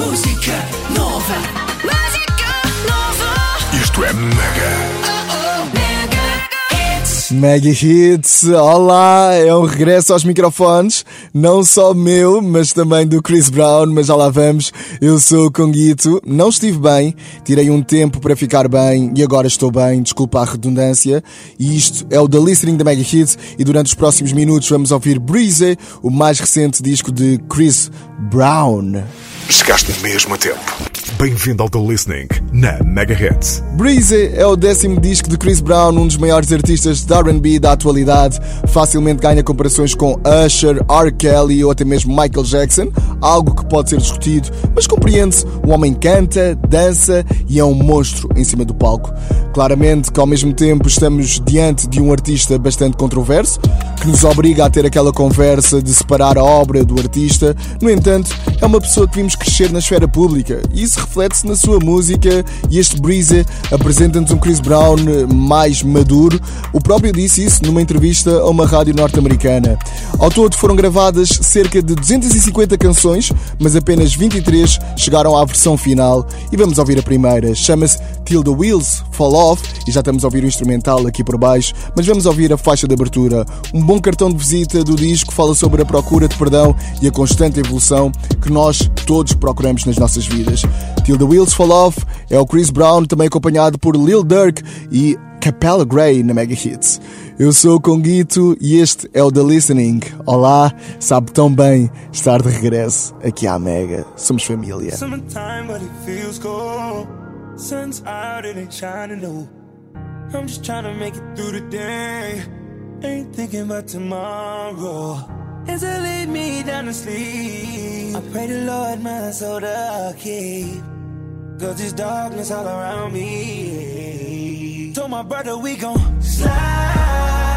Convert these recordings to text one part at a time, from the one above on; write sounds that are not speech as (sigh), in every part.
Música nova. Música nova. Isto é Mega. Mega Hits, olá, é um regresso aos microfones, não só meu, mas também do Chris Brown, mas já lá vamos. Eu sou o Conguito, não estive bem, tirei um tempo para ficar bem e agora estou bem, desculpa a redundância. E isto é o The Listening da Mega Hits e durante os próximos minutos vamos ouvir Breezy, o mais recente disco de Chris Brown. Chegaste mesmo a tempo. Bem-vindo ao The Listening na Mega Hits. Breezy é o décimo disco de Chris Brown, um dos maiores artistas de R&B da atualidade. Facilmente ganha comparações com Usher, R. Kelly ou até mesmo Michael Jackson, algo que pode ser discutido, mas compreende-se. O homem canta, dança e é um monstro em cima do palco. Claramente que ao mesmo tempo estamos diante de um artista bastante controverso, que nos obriga a ter aquela conversa de separar a obra do artista. No entanto, é uma pessoa que vimos crescer na esfera pública e isso reflete-se na sua música e este Breezy apresenta-nos um Chris Brown mais maduro. O próprio disse isso numa entrevista a uma rádio norte-americana. Ao todo foram gravadas cerca de 250 canções, mas apenas 23 chegaram à versão final e vamos ouvir a primeira. Chama-se Till the Wheels Fall Off e já estamos a ouvir o instrumental aqui por baixo, mas vamos ouvir a faixa de abertura. Um bom cartão de visita do disco fala sobre a procura de perdão e a constante evolução que nós todos procuramos nas nossas vidas. Till the Wheels Fall Off é o Chris Brown, também acompanhado por Lil Durk e Capella Gray na Mega Hits. Eu sou o Conguito e este é o The Listening. Olá, sabe tão bem estar de regresso aqui à Mega. Somos família. I'm just trying to make it through the day. Ain't thinking about tomorrow. As I lay me down to sleep, I pray the Lord my soul to keep. Cause there's darkness all around me. Told my brother we gon' slide.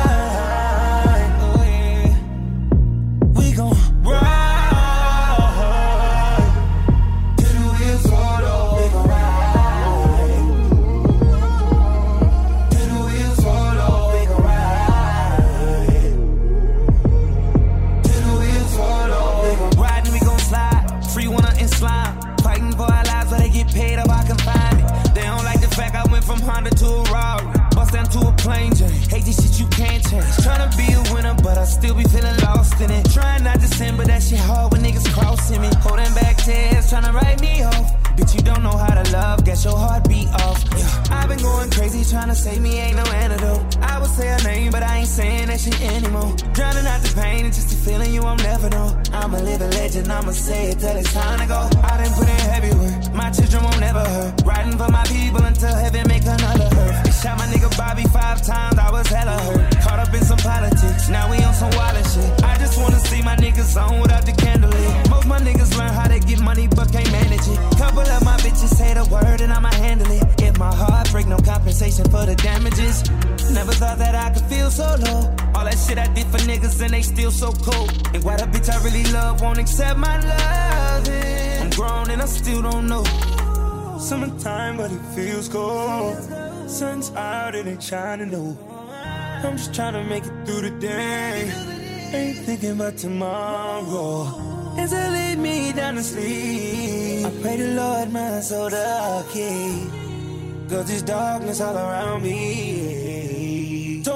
Honda to a Rari. Bust down to a plane journey. Hate this shit you can't change. Tryna be a winner, but I still be feeling lost in it. Trying not to sin, but that shit hard when niggas crossing me. Holding back tears, tryna write me off. Bitch, you don't know how to love, get your heart beat off. Yeah. I've been going crazy, tryna save me, ain't no antidote. I would say her name, but I ain't saying that shit anymore. Drowning out the pain, it's just a feeling you won't never know. I'm a living legend, I'ma say it till it's time to go. I done put in heavy work, my children won't never hurt. Riding for my people until heaven make another hurt. They shot my nigga Bobby five times, I was hella hurt. Caught up in some politics, now we on some wild shit. I just wanna see my niggas on I could feel so low. All that shit I did for niggas and they still so cold. And why the bitch I really love won't accept my love? I'm grown and I still don't know. Summertime, but it feels cold. Sun's out, it ain't shining, no. I'm just trying to make it through the day. Ain't thinking about tomorrow. As I lay me down to sleep, I pray the Lord my soul to keep. Cause there's darkness all around me.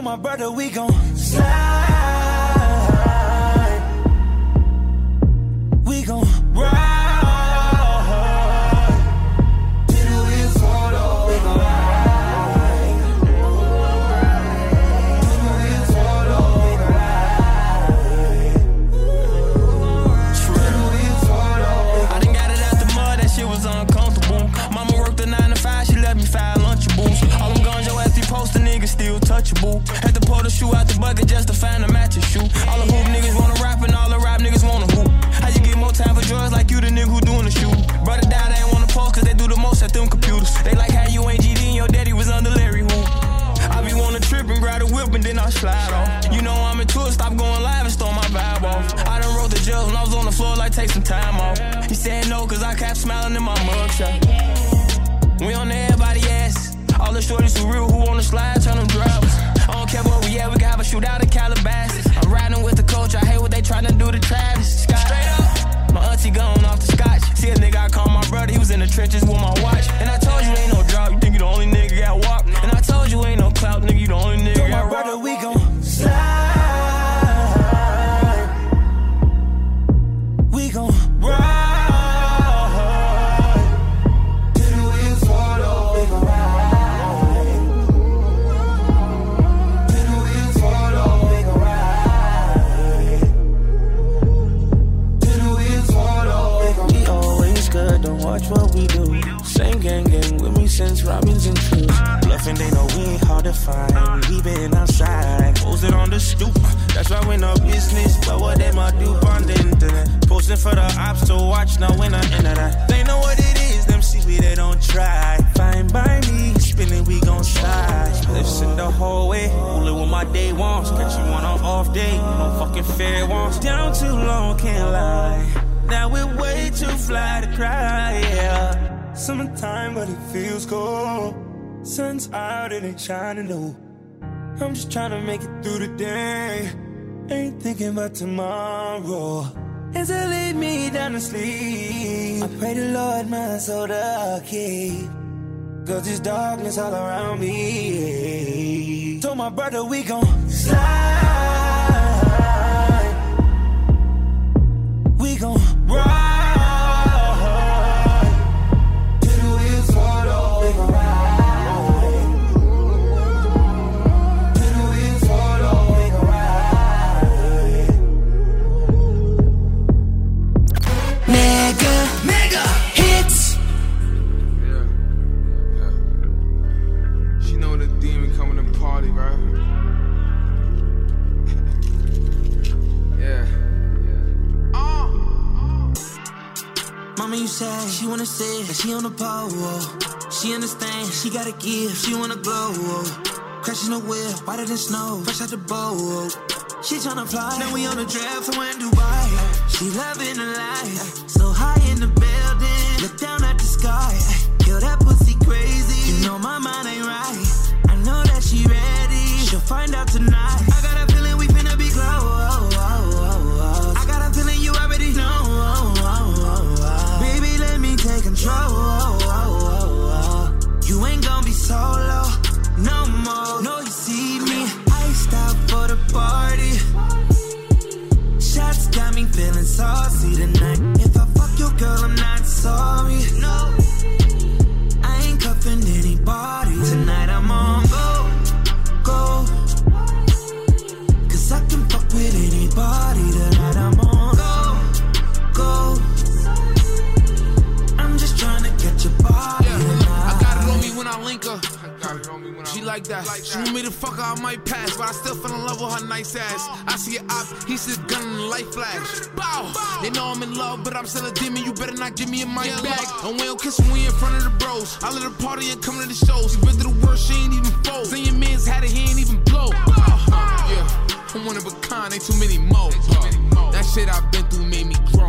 My brother we gon' slide. Still touchable. Had to pull the shoe out the bucket just to find a matching shoe. All the hoop niggas wanna rap and all the rap niggas wanna hoop. How you get more time for drugs like you the nigga who doing the shoot? Brother died, they ain't wanna post cause they do the most at them computers. They like how you ain't GD and your daddy was under Larry Hoop. I be wanna trip and grab a whip and then I slide off. You know I'm into it, stop going live and stole my vibe off. I done wrote the jail when I was on the floor like take some time off. He said no cause I kept smiling in my mugshot. We on everybody the shorties who real who on the slide, turn them drivers. I don't care where we at, we can have a shootout in Calabasas. I'm riding with the coach, I hate what they tryna do to Travis Scott. Straight up. My auntie gone off the scotch. See a nigga, I call my brother, he was in the trenches with my watch. And I told you ain't no drop, you think you the only nigga got walk. And I told you ain't no clout, nigga, you the only nigga Told got my brother we gon' they know we ain't hard to find. We been outside, posted on the stoop. That's why we no business, but what they might do on the internet. Posting for the ops to watch, now when I enter that. They know what it is, them see we they don't try. Fine by me, spinning, we gon' slide. Lifts in the hallway, only what my day wants. Catch you on an off day, no fucking fair wants. Down too long, can't lie. Now we're way too fly to cry, yeah. Summertime, but it feels cold. Sun's out, it ain't shining low. I'm just trying to make it through the day. Ain't thinking about tomorrow. As I lay me down to sleep, I pray the Lord my soul to keep. Cause there's darkness all around me. Told my brother we gon' slide. She wanna say that she on the pole. She understand, she gotta give, she wanna glow. Crashing the wheel, whiter than snow, fresh out the boat. She tryna fly, now we on the draft somewhere in Dubai. She loving the life, so high in the building. Look down at the sky, yo, that pussy crazy. You know my mind ain't right. I know that she ready, she'll find out tonight. With anybody tonight. I'm on go, go. I'm just trying to get your body Yeah. I got it on me when I link her. She like that. She want me to fuck her, I might pass, but I still fell in love with her nice ass. I see a op, he says gun in the light flash. Bow! They know I'm in love, but I'm still a demon. You better not give me a mic back. And we don't kiss when we in front of the bros. I let her party and come to the shows. She been through the worst, she ain't even fold. Then your man's had it, he ain't even blow. Yeah, I'm one of a kind, ain't too many more. That shit I've been through made me grown.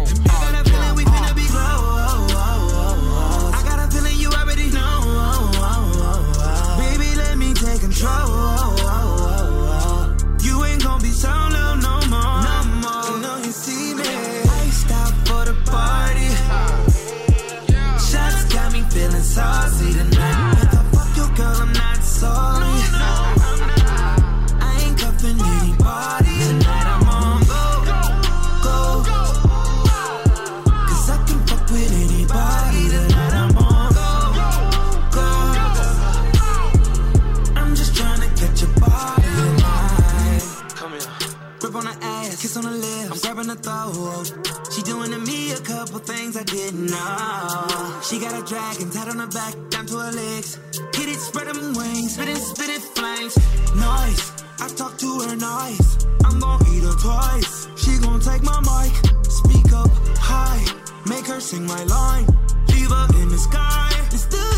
She got a dragon tied on her back, down to her legs. Hit it, spread them wings, spit it, spit it, flames. Nice, I talk to her nice. I'm gon' eat her twice. She gon' take my mic, speak up high, make her sing my line. Leave her in the sky. Let's do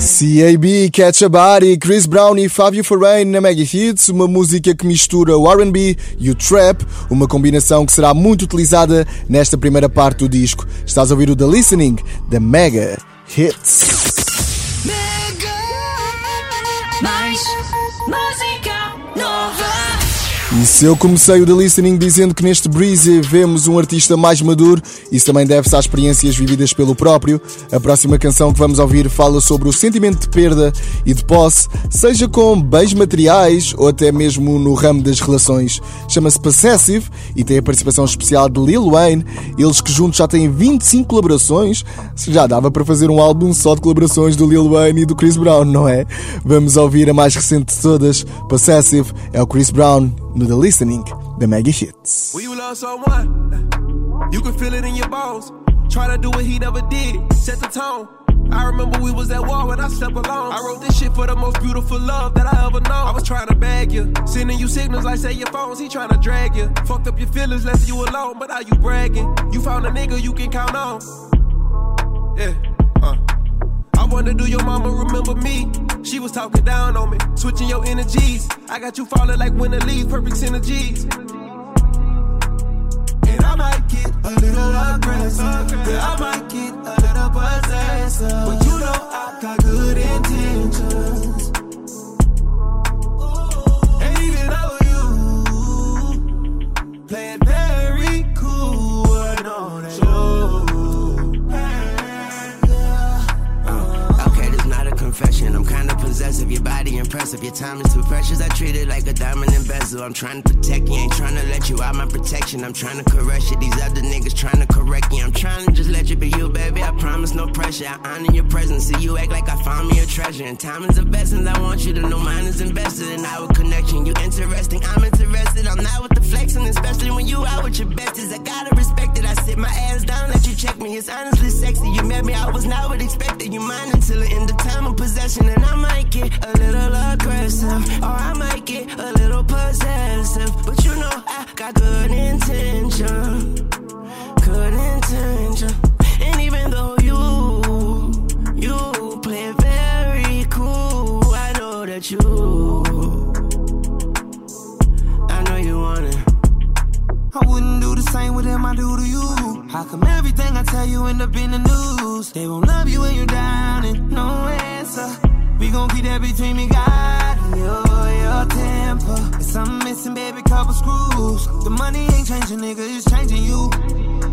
CAB, Catch a Body, Chris Brown e Fábio Foreign na Mega Hits, uma música que mistura o R&B e o trap, uma combinação que será muito utilizada nesta primeira parte do disco. Estás a ouvir o The Listening da Mega Hits. Mega. Mais música. E se eu comecei o The Listening dizendo que neste Breezy vemos um artista mais maduro, isso também deve-se às experiências vividas pelo próprio. A próxima canção que vamos ouvir fala sobre o sentimento de perda e de posse, seja com bens materiais ou até mesmo no ramo das relações. Chama-se Possessive e tem a participação especial de Lil Wayne, eles que juntos já têm 25 colaborações. Já dava para fazer um álbum só de colaborações do Lil Wayne e do Chris Brown, não é? Vamos ouvir a mais recente de todas, Possessive, é o Chris Brown no The Listening da Mega Hits. When you love someone, you can feel it in your bones. Try to do what he never did, set the tone. I remember we was at war when I slept alone. I wrote this shit for the most beautiful love that I ever know. I was trying to bag you, sending you signals like say your phones, he trying to drag you. Fucked up your feelings, left you alone, but now you bragging. You found a nigga you can count on. Yeah, uh. Wonder, do your mama remember me? She was talking down on me, switching your energies. I got you falling like winter leaves, perfect synergies. And I might get a little aggressive. Yeah, I might get a little possessive. But you know I got good intentions. Time is too precious. I treat it like a diamond and bezel. I'm trying to protect you. Ain't trying to let you out my protection. I'm trying to caress you. These other niggas trying to correct you. I'm trying to just let you be you, baby. I promise no pressure. I honor your presence. See you act like I found me a treasure. And time is of essence. I want you to know mine is invested in our connection. You interesting. I'm interested. I'm not with the flexing, especially when you out with your besties. I gotta respect it. I sit my ass down, let you check me. It's honestly sexy. You met me, I was not what expected. You mine until the end of time of possession. And I might get a little aggressive, or I might get a little possessive. But you know, I got good intention. Good intention. And even though you, you play very cool, I know that you, I know you want it. I wouldn't do the same with them I do to you. How come everything I tell you end up in the news? They won't love you when you're down and no answer. We gon' keep that between me, and your, your temper. Something missing, baby, couple screws. The money ain't changing, nigga, it's changing you.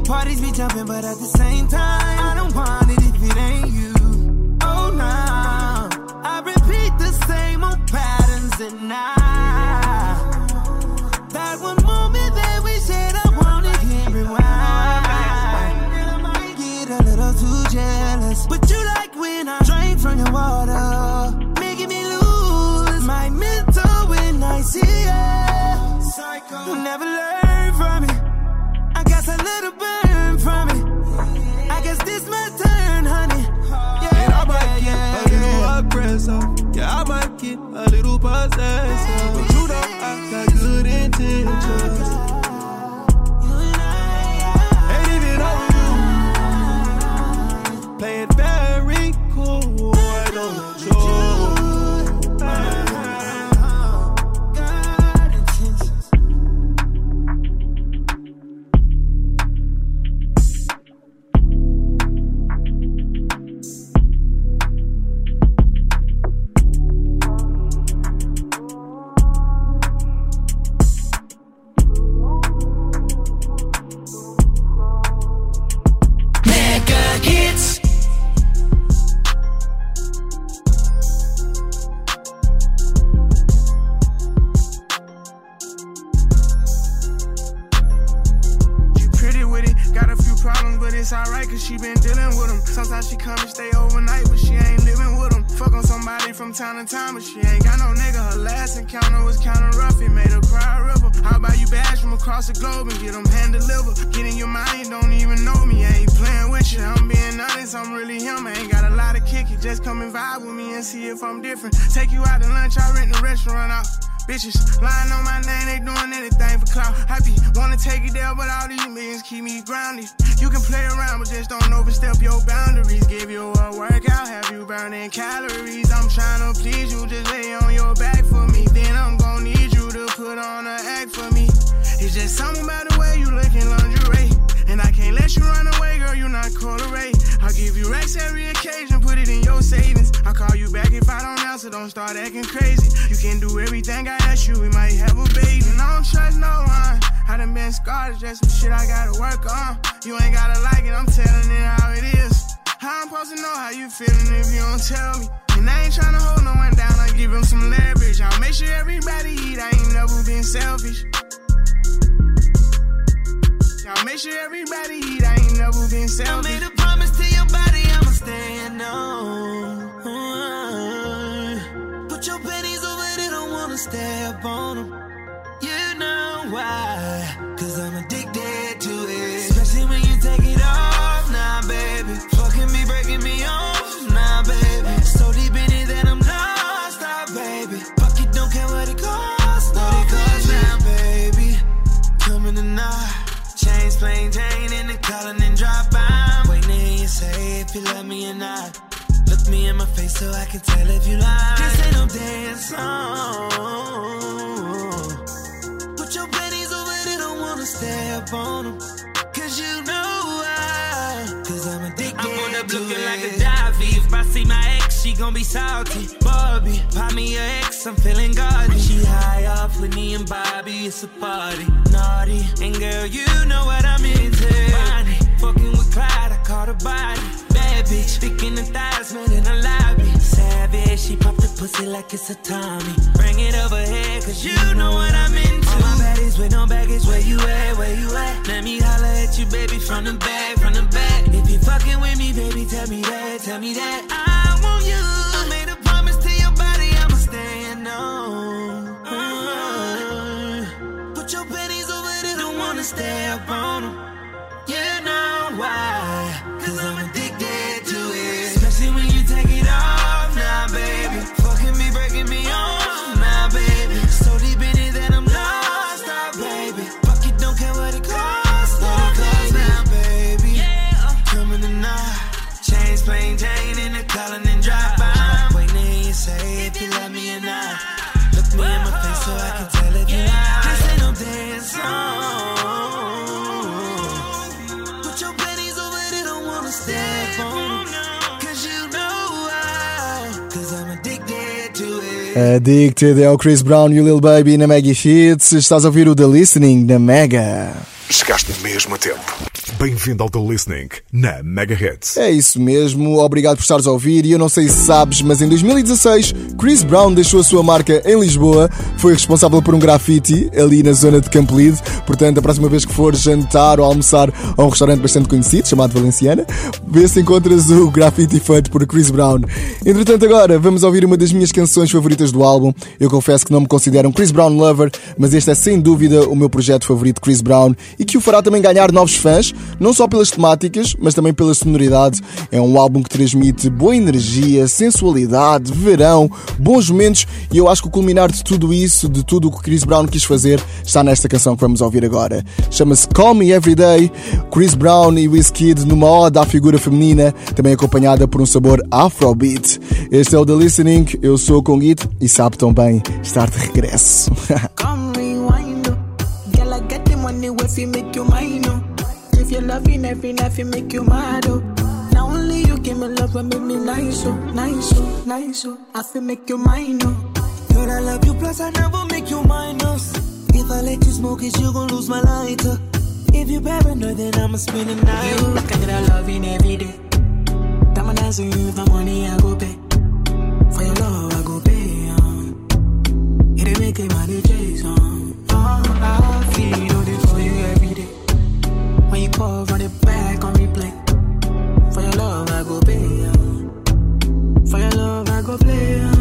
Parties be jumping, but at the same time, I don't want it if it ain't you. Oh, no. I repeat the same old patterns and I. That one moment that we said I wanted can't rewind. Get a little too jealous. But you like when I drink from your water, making me lose my mental when I see you. Psycho. You never learn from me. I guess a little burn from it. I guess this my turn, honey. Yeah, And I might get yeah, a little yeah. aggressive. Yeah, I might get a little possessive. But you know I got good intentions. If I'm different. Take you out to lunch, I rent the restaurant out. Bitches lying on my name, they doing anything for clout. I be wanna take it there, but all these millions keep me grounded. You can play around, but just don't overstep your boundaries. Give you a workout, have you burning calories. I'm trying to please you, just lay on your back for me. Then I'm gonna need you to put on an act for me. It's just something about the way you look in lingerie. And I can't let you run away, girl, you're not. I'll give you every occasion, put it in your savings. I'll call you back if I don't answer, don't start acting crazy. You can do everything I ask you, we might have a baby. And I don't trust no one. I done been scarred, it's just some shit I gotta work on. You ain't gotta like it, I'm telling it how it is. How I'm supposed to know how you feeling if you don't tell me? And I ain't tryna hold no one down, I give him some leverage. I'll make sure everybody eat, I ain't never been selfish. I'll make sure everybody eat, I ain't never been selfish. I made a promise to your body, I'ma on. Put your pennies over there, don't wanna step on them. You know why? Cause I'm addicted to it. Especially when you take it off, nah, baby. Fucking me, breaking me off, nah, baby. So deep in it that I'm lost, nah, baby. Fuck it, don't care what it costs, what it costs now, baby. Coming tonight. Chains, plain Jane in the calling and drop. Say if you love me or not. Look me in my face so I can tell if you lie. This ain't no dance song. Put your pennies over there, don't wanna step on them. Cause you know why. Cause I'm addicted. I'm on up looking like a dive. If I see my ex, she gon' be salty. Bobby, pop me your ex, I'm feeling gaudy. She high off with me and Bobby, it's a party. Naughty, and girl, you know what I'm into. Bonnie, fucking Clyde, I caught a body. Bad bitch, picking the thighs, man, in the lobby. Savage, she pop the pussy like it's a Tommy. Bring it over here, cause you know what I'm into. All my baddies with no baggage, where you at, where you at? Let me holler at you, baby, from the back, from the back. If you fucking with me, baby, tell me that, tell me that. I want you. Addicted é o Chris Brown e o Lil Baby na Mega Hits. Estás a ouvir o The Listening na Mega. Chegaste mesmo a tempo. Bem-vindo ao The Listening na Mega Hits. É isso mesmo, obrigado por estares a ouvir. E eu não sei se sabes, mas em 2016 Chris Brown deixou a sua marca em Lisboa, foi responsável por um grafite ali na zona de Campolide. Portanto, a próxima vez que for jantar ou almoçar a um restaurante bastante conhecido, chamado Valenciana, vê se encontras o grafite feito por Chris Brown. Entretanto, agora vamos ouvir uma das minhas canções favoritas do álbum. Eu confesso que não me considero um Chris Brown lover, mas este é sem dúvida o meu projeto favorito Chris Brown e que o fará também ganhar novos fãs, não só pelas temáticas, mas também pela sonoridade. É um álbum que transmite boa energia, sensualidade, verão, bons momentos e eu acho que o culminar de tudo isso, de tudo o que Chris Brown quis fazer, está nesta canção que vamos ouvir agora. Chama-se Call Me Everyday, Chris Brown e Wizkid numa ode à figura feminina, também acompanhada por um sabor afrobeat. Este é o The Listening, eu sou o Conguito e sabe tão bem estar de regresso. (laughs) Come rewind. Girl, I the money you make you mine, oh. If you loving every night, you make you mad, oh. Now only you give me love and make me nice, oh, nice, oh, nice, oh. I feel make you mine, oh. Girl, I love you, plus I never make you minus. If I let you smoke it, you gon' lose my lighter. If you paranoid, then I'ma spend the night. You can get a loving every day. Diamond dance with you, the money I go pay. For your love, I go pay, um. It ain't make it money chase, um. Oh, I feel when you call, run it back on replay. For your love, I go pay. For your love, I go play.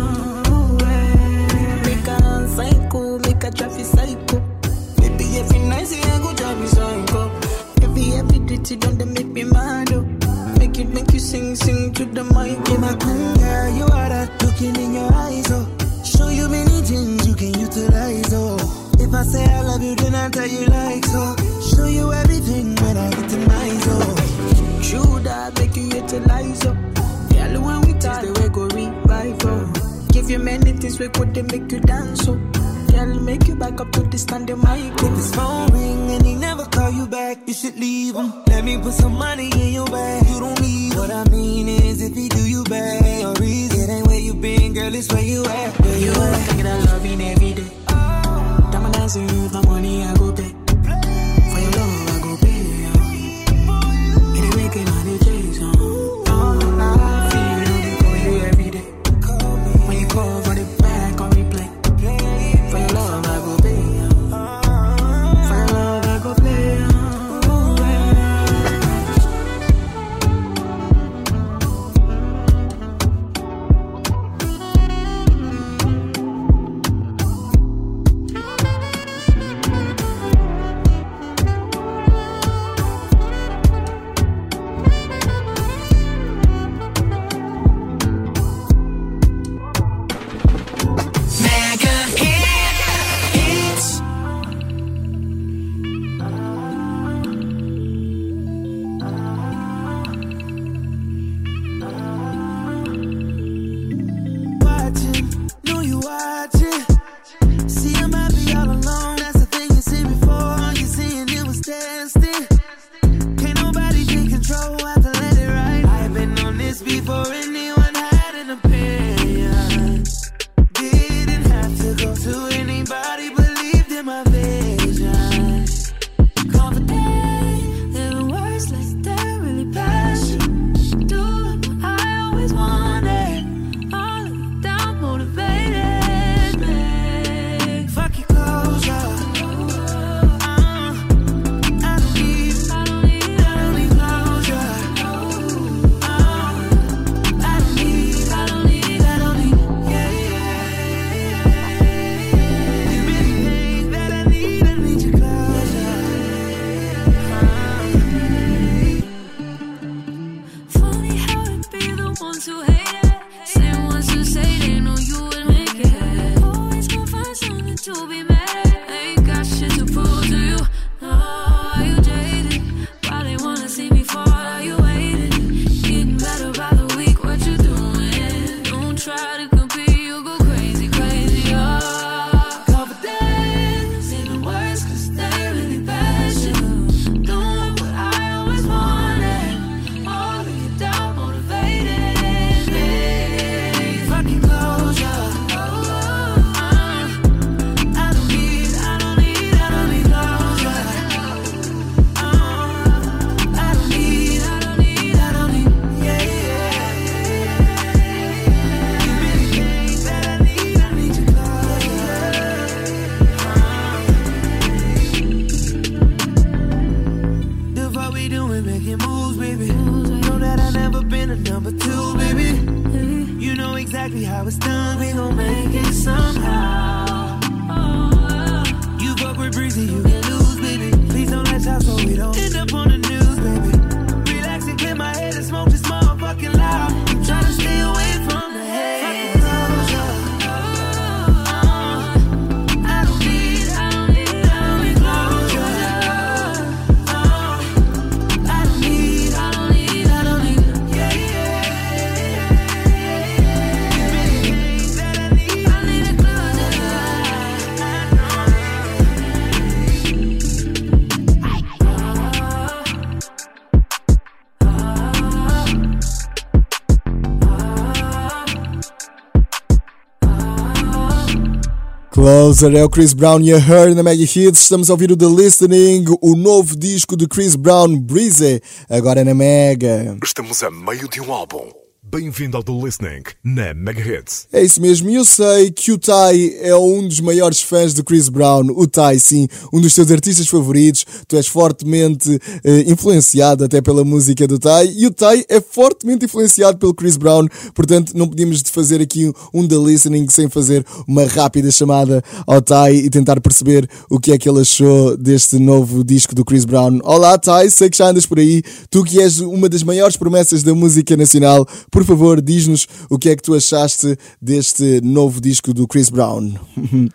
Closer é o Chris Brown e a Her na Mega Hits. Estamos a ouvir o The Listening, o novo disco de Chris Brown, Breezy, agora na Mega. Estamos a meio de um álbum Bem-vindo ao The Listening na Mega Hits. É isso mesmo, e eu sei que o Tai é um dos maiores fãs de Chris Brown. O Tai, sim, um dos teus artistas favoritos. Tu és fortemente eh, influenciado até pela música do Tai. E o Tai é fortemente influenciado pelo Chris Brown. Portanto, não podíamos fazer aqui um The Listening sem fazer uma rápida chamada ao Tai e tentar perceber o que é que ele achou deste novo disco do Chris Brown. Olá, Tai, sei que já andas por aí. Tu que és uma das maiores promessas da música nacional. Por favor, diz-nos o que é que tu achaste deste novo disco do Chris Brown. (laughs)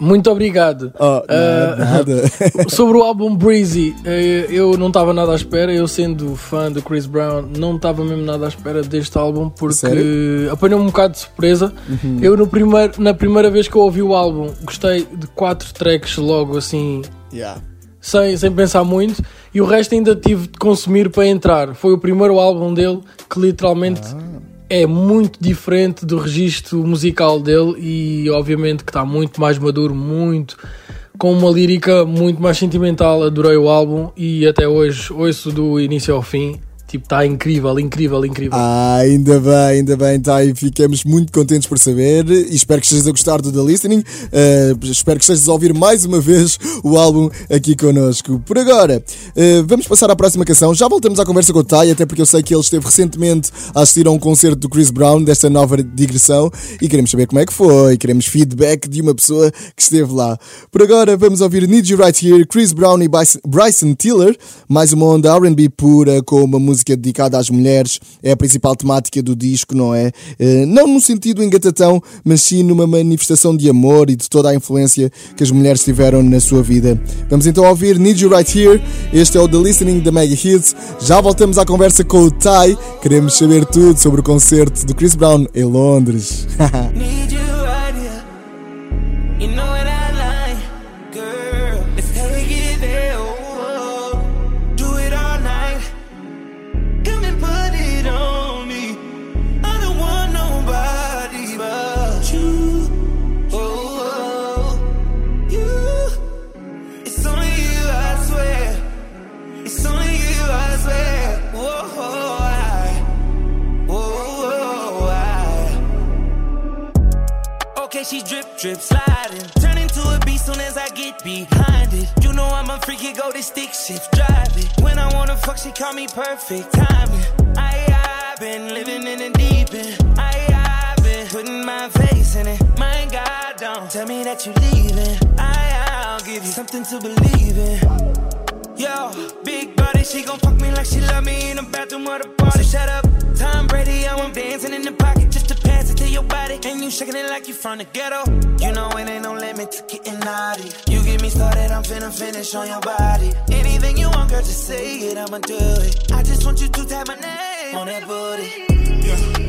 Muito obrigado. Oh, Ah, nada. (laughs) sobre o álbum Breezy, eh, eu não estava nada à espera. Eu, sendo fã do Chris Brown, não estava mesmo nada à espera deste álbum porque apanhou-me um bocado de surpresa. Uhum. Eu, no primeiro, na primeira vez que eu ouvi o álbum, gostei de quatro tracks logo assim, Yeah. sem, sem pensar muito, e o resto ainda tive de consumir para entrar. Foi o primeiro álbum dele que literalmente é muito diferente do registro musical dele e obviamente que está muito mais maduro, muito com uma lírica muito mais sentimental. Adorei o álbum e até hoje ouço do início ao fim. Tipo, está incrível, incrível, incrível. Ah, ainda bem, ainda bem, tá, e ficamos muito contentes por saber e espero que estejas a gostar do The Listening. eh, espero que estejas a ouvir mais uma vez o álbum aqui connosco. Por agora, eh, vamos passar à próxima canção. Já voltamos à conversa com o Tai, até porque eu sei que ele esteve recentemente a assistir a um concerto do Chris Brown, desta nova digressão, e queremos saber como é que foi, queremos feedback de uma pessoa que esteve lá. Por agora, vamos ouvir Need You Right Here, Chris Brown e Bryson Tiller, mais uma onda RB pura com uma música dedicada às mulheres, é a principal temática do disco, não é? Eh, Não no sentido engatatão, mas sim numa manifestação de amor e de toda a influência que as mulheres tiveram na sua vida. Vamos então ouvir Need You Right Here, este é o The Listening da Mega Hits. Já voltamos à conversa com o Tai, queremos saber tudo sobre o concerto do Chris Brown em Londres. (laughs) Okay, she drip, drip, sliding. Turn into a beast soon as I get behind it. You know I'm a freaky, go to stick shift, drive it. When I wanna fuck, she call me perfect timing. I, I've been living in the deep end. I, I've been putting my face in it. My God, don't tell me that you're leaving. I, I'll give you something to believe in. Yo, big body, she gon' fuck me like she love me in the bathroom or the party. So shut up, Tom Brady, I am dancing in the pocket just to pass it to your body. And you shaking it like you from the ghetto. You know it ain't no limit to getting naughty. You get me started, I'm finna finish on your body. Anything you want, girl, just say it, I'ma do it. I just want you to tap my name on that booty. Need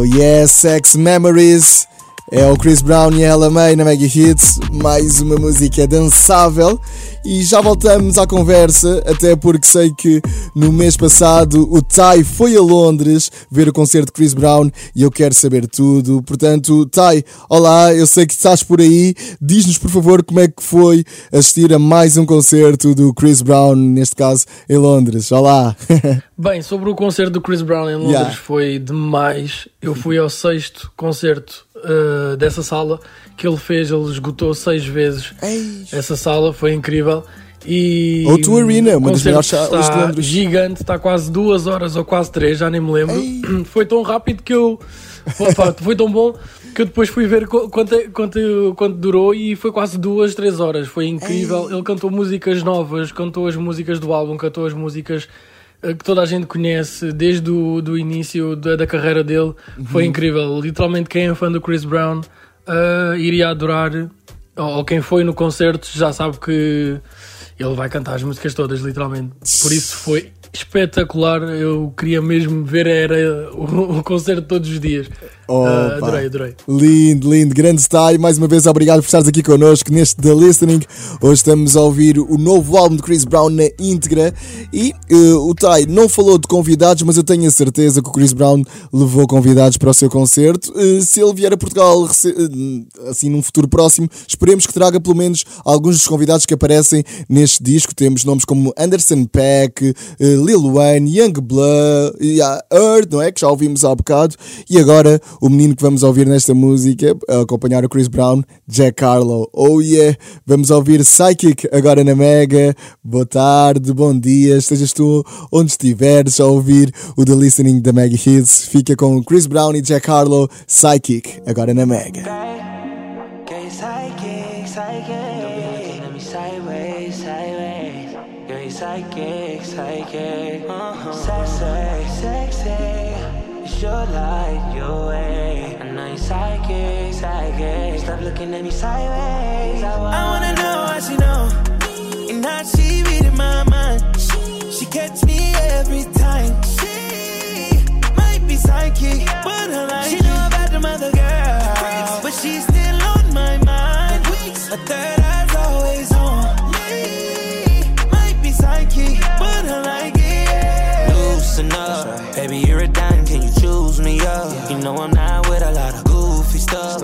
Oh yes, Sex Memories. É o Chris Brown e a Ella May na Mega Hits, mais uma música dançável. E já voltamos à conversa, até porque sei que no mês passado o Tai foi a Londres ver o concerto de Chris Brown e eu quero saber tudo. Portanto, Tai, olá, eu sei que estás por aí. Diz-nos, por favor, como é que foi assistir a mais um concerto do Chris Brown, neste caso em Londres. Olá! (laughs) Bem, sobre o concerto do Chris Brown em Londres Yeah. foi demais. Eu fui ao sexto concerto uh, dessa sala que ele fez, ele esgotou seis vezes essa sala, foi incrível. E O2 Arena, uma o das melhores salas de Londres. Gigante, está quase duas horas ou quase três, já nem me lembro. Foi tão rápido que eu. Foi tão bom que eu depois fui ver qu- quanto, quanto, quanto durou e foi quase duas, três horas. Foi incrível. Ele cantou músicas novas, cantou as músicas do álbum, cantou as músicas que toda a gente conhece desde o do início da, da carreira dele. Foi Uhum. incrível. Literalmente, quem é fã do Chris Brown eh, iria adorar, ou, ou quem foi no concerto já sabe que ele vai cantar as músicas todas, literalmente. Por isso foi espetacular. Eu queria mesmo ver era o, o concerto todos os dias. Ah, adorei, adorei. Lindo, lindo, grande style. Mais uma vez, obrigado por estares aqui connosco neste The Listening. Hoje estamos a ouvir o novo álbum de Chris Brown na íntegra. E eh, o Tai não falou de convidados, mas eu tenho a certeza que o Chris Brown levou convidados para o seu concerto. Eh, se ele vier a Portugal eh, assim num futuro próximo, esperemos que traga pelo menos alguns dos convidados que aparecem neste disco. Temos nomes como Anderson Peck, Lil Wayne, Young Blood, e a Earth, não é? Que já ouvimos há bocado. E agora, o menino que vamos ouvir nesta música, a acompanhar o Chris Brown, Jack Harlow. Oh yeah! Vamos ouvir Psychic agora na Mega. Boa tarde, bom dia, estejas tu onde estiveres a ouvir o The Listening da Mega Hits. Fica com Chris Brown e Jack Harlow, Psychic, agora na Mega. Psychic. Stop looking at me sideways. I I wanna know how she know, and how she reading my mind. She catch me every time. She might be psychic, but her like she know about the mother girl, but she's still on my mind. A third eye's always on me. Might be psychic, but her like it. Loosen up, baby, you're a dime. Can you choose me up? You know I'm not with a lot of stuff.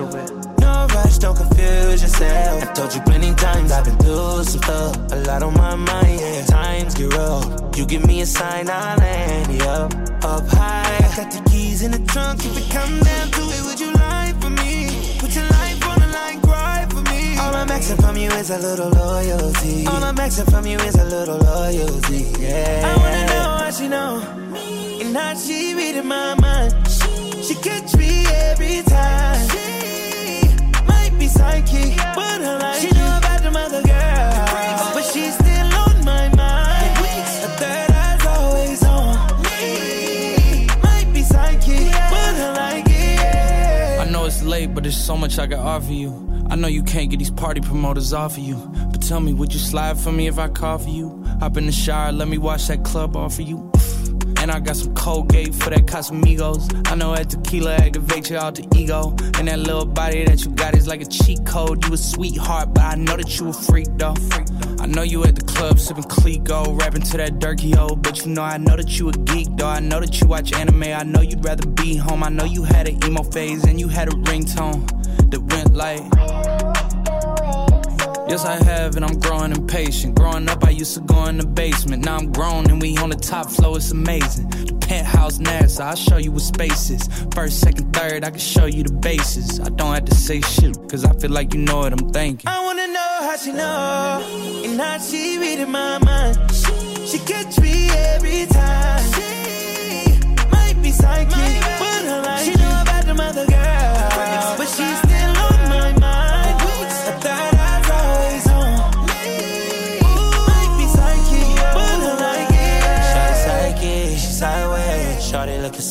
No rush, don't confuse yourself. I told you plenty times I've been through some stuff. A lot on my mind, yeah. Times get rough. You give me a sign, I'll land you up, up high. I got the keys in the trunk. If it come down to it, would you lie for me? Put your life on the line, cry for me. All I'm asking from you is a little loyalty. All I'm asking from you is a little loyalty, yeah. I wanna know how she know, and how she reading my mind. She catch me every time. She might be psychic, but her like she know about the mother girl, but she's still on my mind. A third eye's always on me. Might be psychic, but her like it. I know it's late, but there's so much I can offer you. I know you can't get these party promoters off of you. But tell me, would you slide for me if I call for you? Hop in the shower, let me wash that club off of you. And I got some Colgate for that Casamigos. I know that tequila activates your alter ego. And that little body that you got is like a cheat code. You a sweetheart, but I know that you a freak though. I know you at the club sipping Clicquot, rapping to that Durkee O. But you know, I know that you a geek though. I know that you watch anime. I know you'd rather be home. I know you had an emo phase and you had a ringtone that went like. Yes, I have, and I'm growing impatient. Growing up, I used to go in the basement. Now I'm grown, and we on the top floor. It's amazing. The penthouse NASA, I'll show you what space is. First, second, third, I can show you the bases. I don't have to say shit, cause I feel like you know what I'm thinking. I wanna know how she know, and how she reading my mind. She catch me every time. She might be psychic, but her like she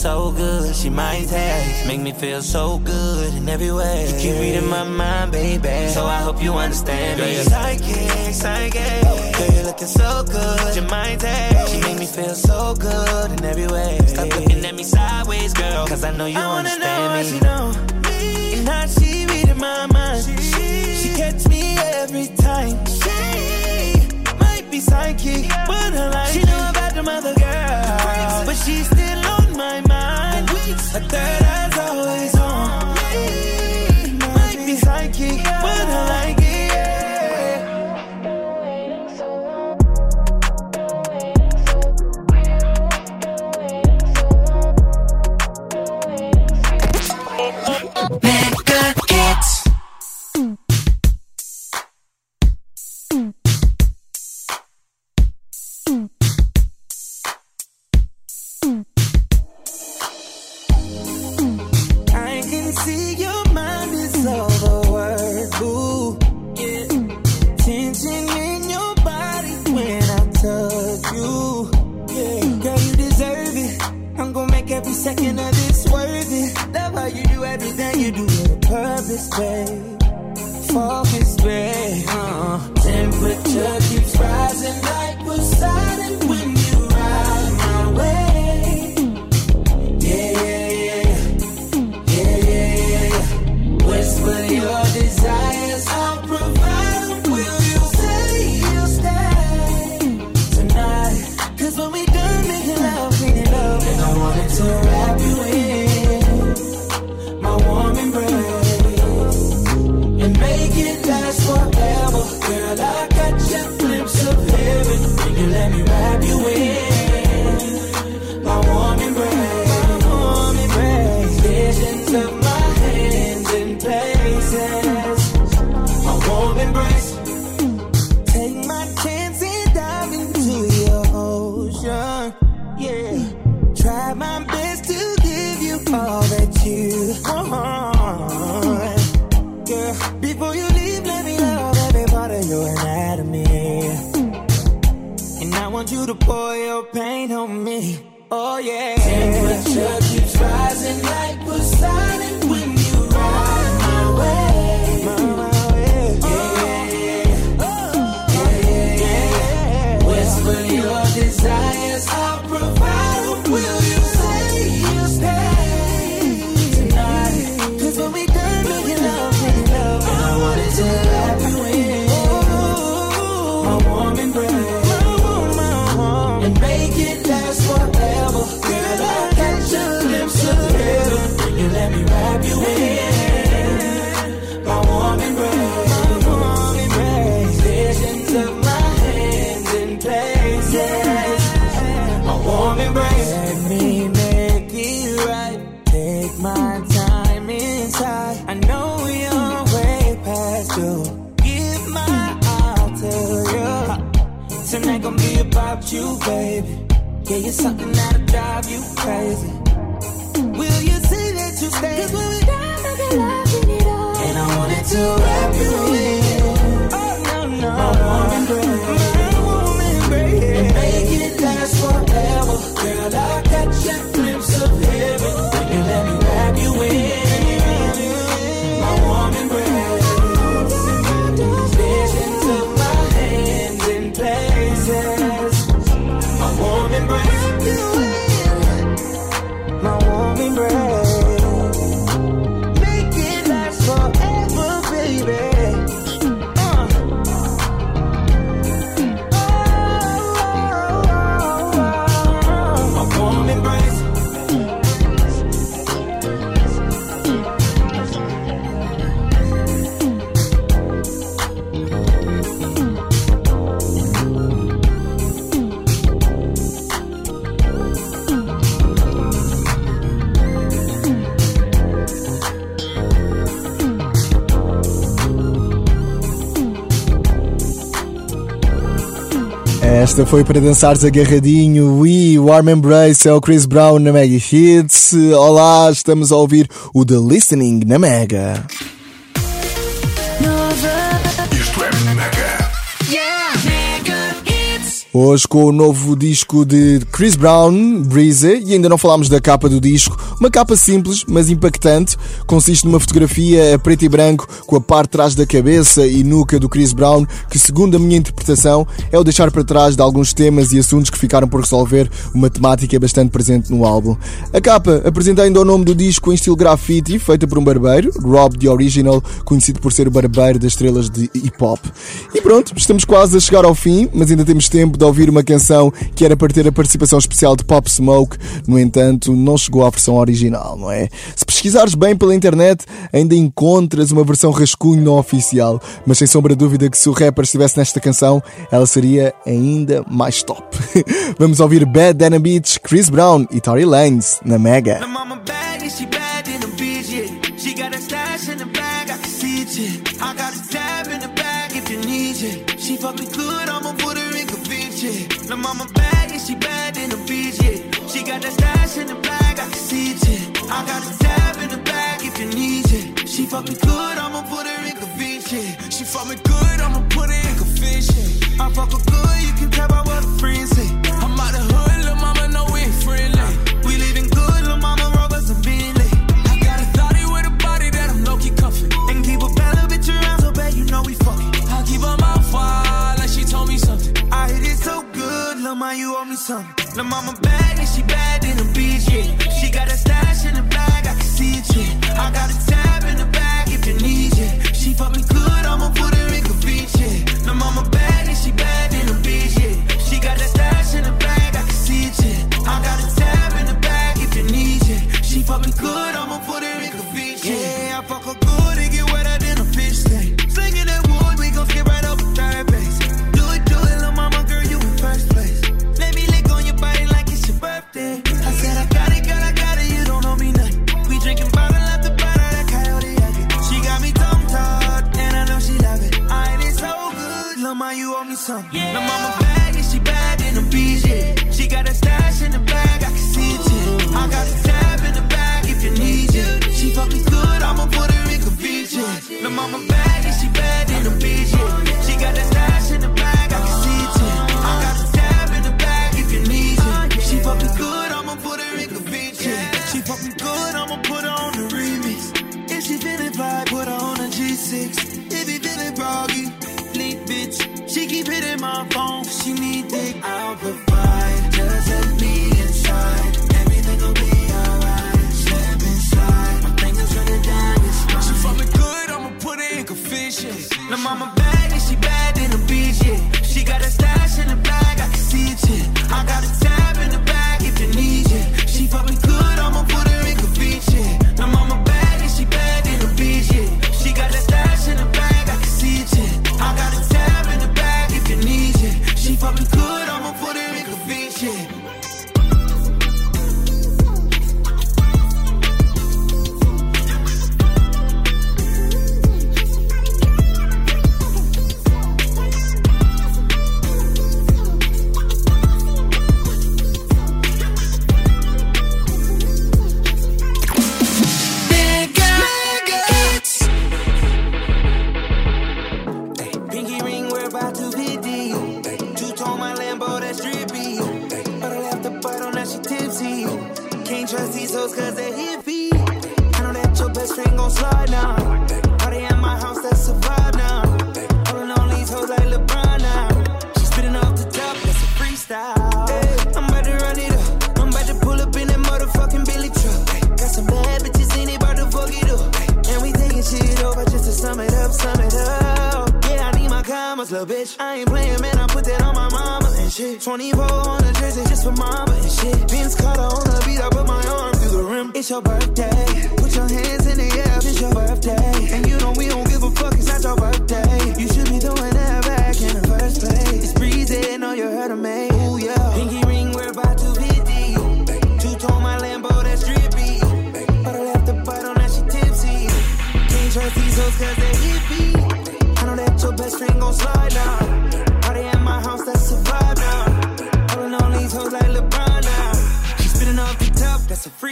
so good, she might taste. Make me feel so good in every way. You keep reading my mind, baby. So I hope you understand Girl, me. you're psychic, psychic. Girl, you're looking so good, your mind taste. She make me feel so good in every way. Stop looking at me sideways, girl. Cause I know you I wanna know understand she me. know, and how she reading my mind. She she catch me every time. She might be psychic, but like she know mind. A third always You're something that'll drive you crazy. Will you say that you stay? Cause when we die, can love in it all. And I wanted to Esta foi para dançares agarradinho. We Warm Embrace é o Chris Brown na Mega Hits. Olá, estamos a ouvir o The Listening na Mega. Hoje com o novo disco de Chris Brown, Breezy, e ainda não falámos da capa do disco. Uma capa simples, mas impactante. Consiste numa fotografia a preto e branco com a parte de trás da cabeça e nuca do Chris Brown, que, segundo a minha interpretação, é o deixar para trás de alguns temas e assuntos que ficaram por resolver, uma temática bastante presente no álbum. A capa apresenta ainda o nome do disco em estilo graffiti, feita por um barbeiro, Rob The Original, conhecido por ser o barbeiro das estrelas de hip hop. E pronto, estamos quase a chegar ao fim, mas ainda temos tempo de ouvir uma canção que era para ter a participação especial de Pop Smoke, no entanto, não chegou à versão original, não é? Se pesquisares bem pela internet, ainda encontras uma versão rascunho não oficial, mas sem sombra de dúvida que se o rapper estivesse nesta canção, ela seria ainda mais top. (laughs) Vamos ouvir Bad Dana Beach, Chris Brown e Tory Lanez na Mega. I got a tab in the bag if you need it. She me good, I'ma put yeah. My mama bad and she bad in the beach, yeah. She got a stash in the bag, I can see it, yeah. I got a tab in the bag if you need it. She fuck me good, I'ma put her in convince, yeah. She fuck me good, I'ma put her in yeah. I fuck her good, you can tell by what her friends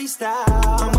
freestyle.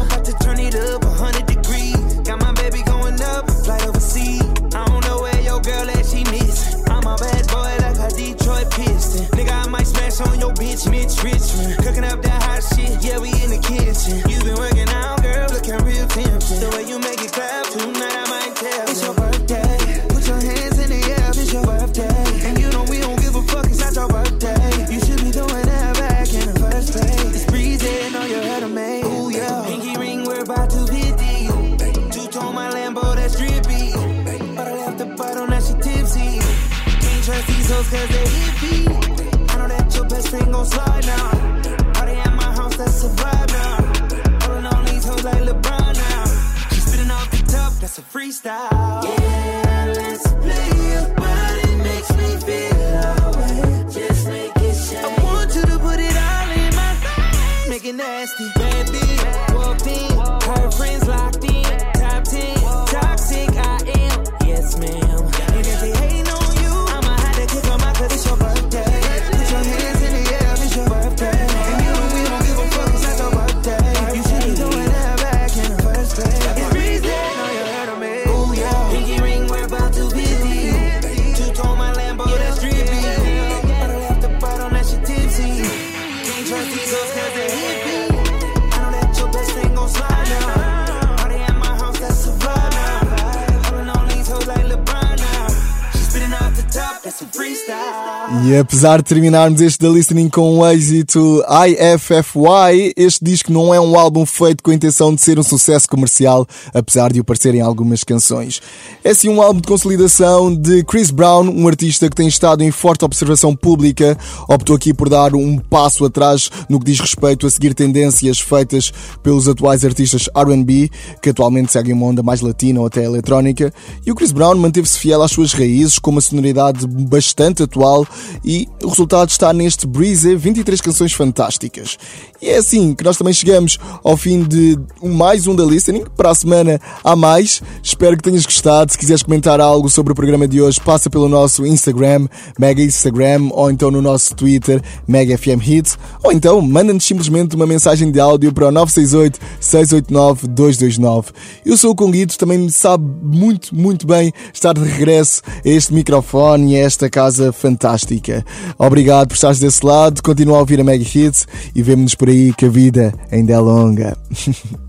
Apesar de terminarmos este da Listening com o êxito IFFY, este disco não é um álbum feito com a intenção de ser um sucesso comercial, apesar de o parecerem algumas canções. É sim um álbum de consolidação de Chris Brown, um artista que tem estado em forte observação pública, optou aqui por dar um passo atrás no que diz respeito a seguir tendências feitas pelos atuais artistas R&B, que atualmente seguem uma onda mais latina ou até eletrónica, e o Chris Brown manteve-se fiel às suas raízes com uma sonoridade bastante atual e o resultado está neste Breezy 23 canções fantásticas. E é assim que nós também chegamos ao fim de mais um da Listening. Para a semana há mais. Espero que tenhas gostado. Se quiseres comentar algo sobre o programa de hoje, passa pelo nosso Instagram, Mega Instagram, ou então no nosso Twitter, Mega FM Hits, ou então manda-nos simplesmente uma mensagem de áudio para o 968 689 229. Eu sou o Conguito, também me sabe muito, muito bem estar de regresso a este microfone e a esta casa fantástica música. Obrigado por estares desse lado, continua a ouvir a Mega Hits e vemo-nos por aí que a vida ainda é longa. (laughs)